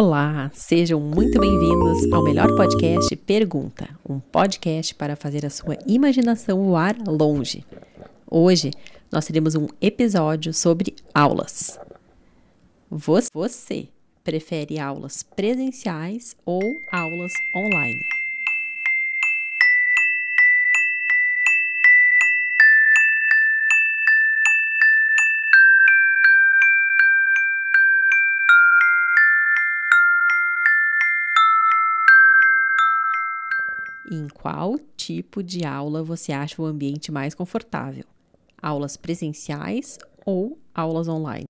Olá, sejam muito bem-vindos ao melhor podcast Pergunta, um podcast para fazer a sua imaginação voar longe. Hoje nós teremos um episódio sobre aulas. Você prefere aulas presenciais ou aulas online? Em qual tipo de aula você acha o ambiente mais confortável? Aulas presenciais ou aulas online?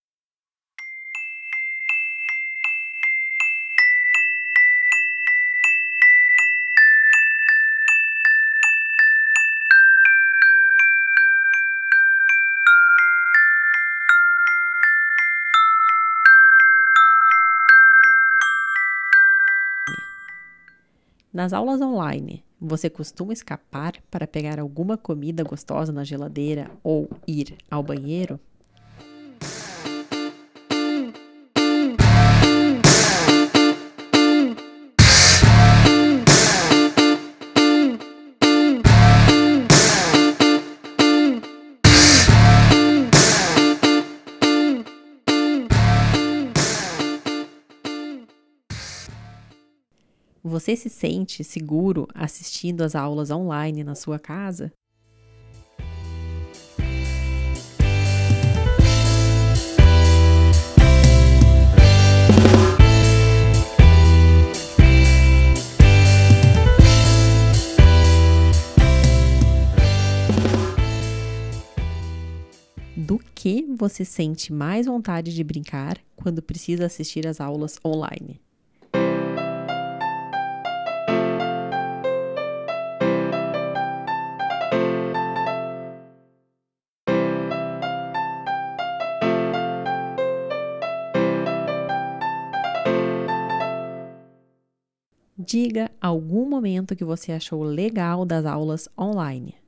Nas aulas online, você costuma escapar para pegar alguma comida gostosa na geladeira ou ir ao banheiro? Você se sente seguro assistindo às aulas online na sua casa? Do que você sente mais vontade de brincar quando precisa assistir às aulas online? Diga algum momento que você achou legal das aulas online.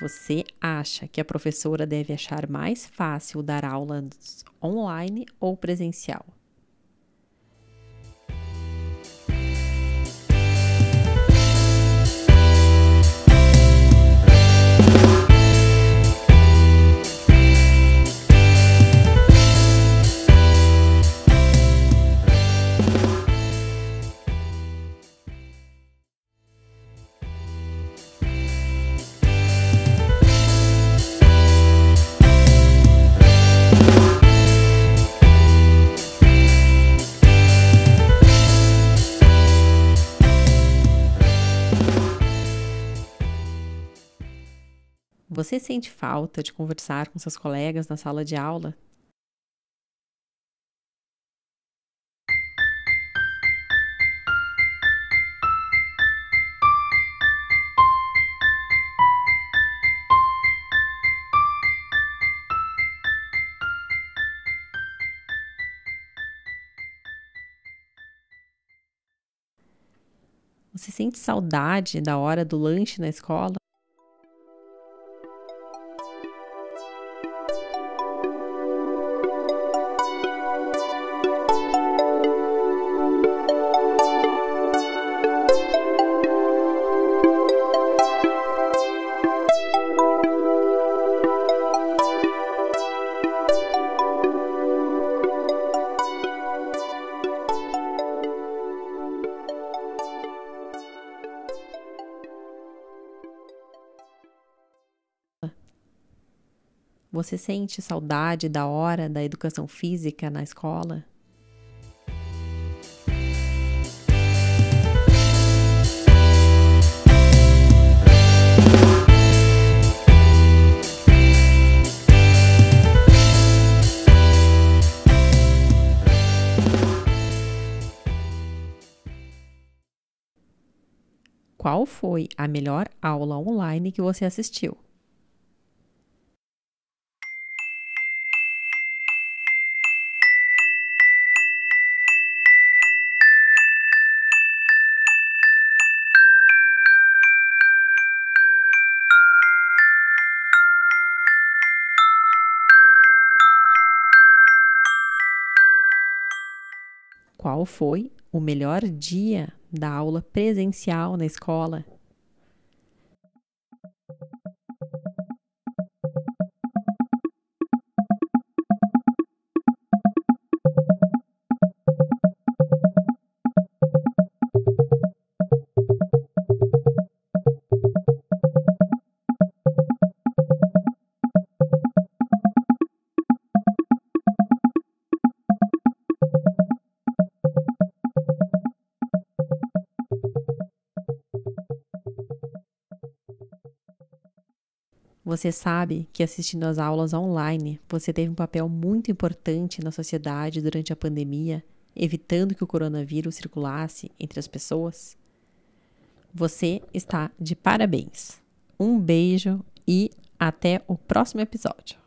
Você acha que a professora deve achar mais fácil dar aulas online ou presencial? Você sente falta de conversar com seus colegas na sala de aula? Você sente saudade da hora do lanche na escola? Você sente saudade da hora da educação física na escola? Qual foi a melhor aula online que você assistiu? Qual foi o melhor dia da aula presencial na escola? Você sabe que assistindo às aulas online, você teve um papel muito importante na sociedade durante a pandemia, evitando que o coronavírus circulasse entre as pessoas? Você está de parabéns. Um beijo e até o próximo episódio.